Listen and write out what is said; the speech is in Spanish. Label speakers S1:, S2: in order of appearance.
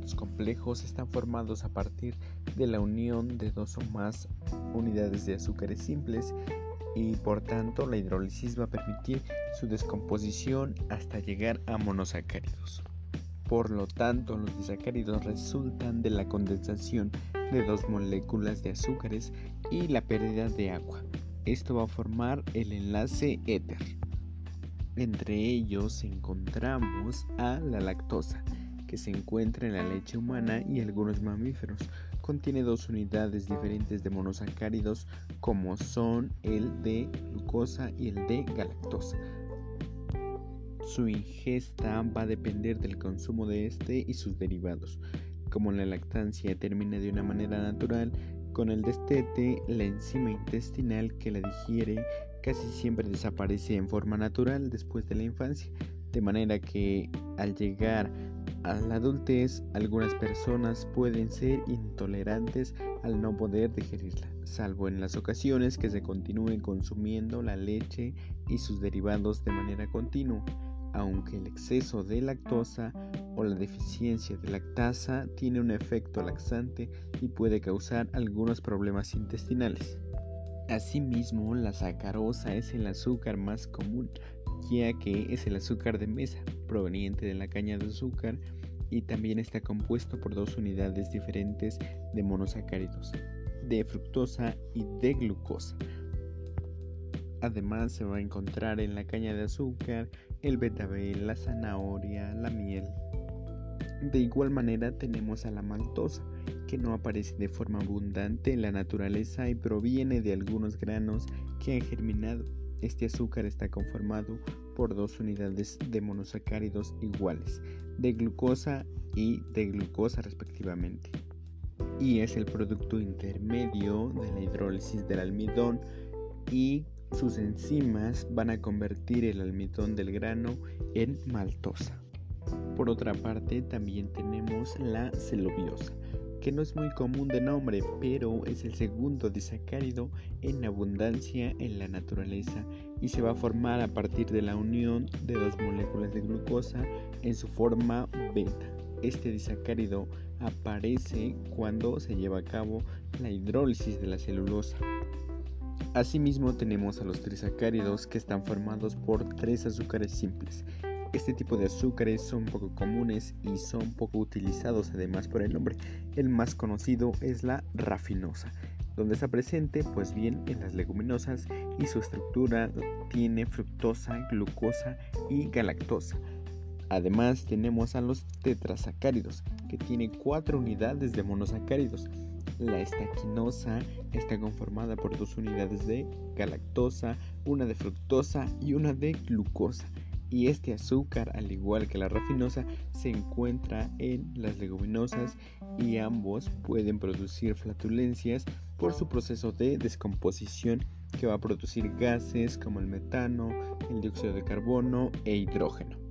S1: carbohidratos complejos están formados a partir de la unión de dos o más unidades de azúcares simples y por tanto la hidrólisis va a permitir su descomposición hasta llegar a monosacáridos. Por lo tanto, los disacáridos resultan de la condensación de dos moléculas de azúcares y la pérdida de agua. Esto va a formar el enlace éter. Entre ellos encontramos a la lactosa, que se encuentra en la leche humana y algunos mamíferos. Contiene dos unidades diferentes de monosacáridos como son el de glucosa y el de galactosa. Su ingesta va a depender del consumo de este y sus derivados. Como la lactancia termina de una manera natural, con el destete, la enzima intestinal que la digiere casi siempre desaparece en forma natural después de la infancia, de manera que al llegar a la adultez algunas personas pueden ser intolerantes al no poder digerirla, salvo en las ocasiones que se continúe consumiendo la leche y sus derivados de manera continua, aunque el exceso de lactosa o la deficiencia de lactasa tiene un efecto laxante y puede causar algunos problemas intestinales. Asimismo, la sacarosa es el azúcar más común, que es el azúcar de mesa, proveniente de la caña de azúcar, y también está compuesto por dos unidades diferentes de monosacáridos, de fructosa y de glucosa. Además se va a encontrar en la caña de azúcar el betabel, la zanahoria, la miel. De igual manera tenemos a la maltosa, que no aparece de forma abundante en la naturaleza y proviene de algunos granos que han germinado. Este azúcar está conformado por dos unidades de monosacáridos iguales, de glucosa y de glucosa respectivamente. Y es el producto intermedio de la hidrólisis del almidón y sus enzimas van a convertir el almidón del grano en maltosa. Por otra parte, también tenemos la celobiosa, que no es muy común de nombre, pero es el segundo disacárido en abundancia en la naturaleza y se va a formar a partir de la unión de dos moléculas de glucosa en su forma beta. Este disacárido aparece cuando se lleva a cabo la hidrólisis de la celulosa. Asimismo tenemos a los trisacáridos que están formados por tres azúcares simples. Este tipo de azúcares son poco comunes y son poco utilizados además por el nombre. El más conocido es la rafinosa, donde está presente pues bien en las leguminosas y su estructura tiene fructosa, glucosa y galactosa. Además tenemos a los tetrasacáridos, que tienen cuatro unidades de monosacáridos. La estaquinosa está conformada por dos unidades de galactosa, una de fructosa y una de glucosa. Y este azúcar, al igual que la rafinosa, se encuentra en las leguminosas y ambos pueden producir flatulencias por su proceso de descomposición que va a producir gases como el metano, el dióxido de carbono e hidrógeno.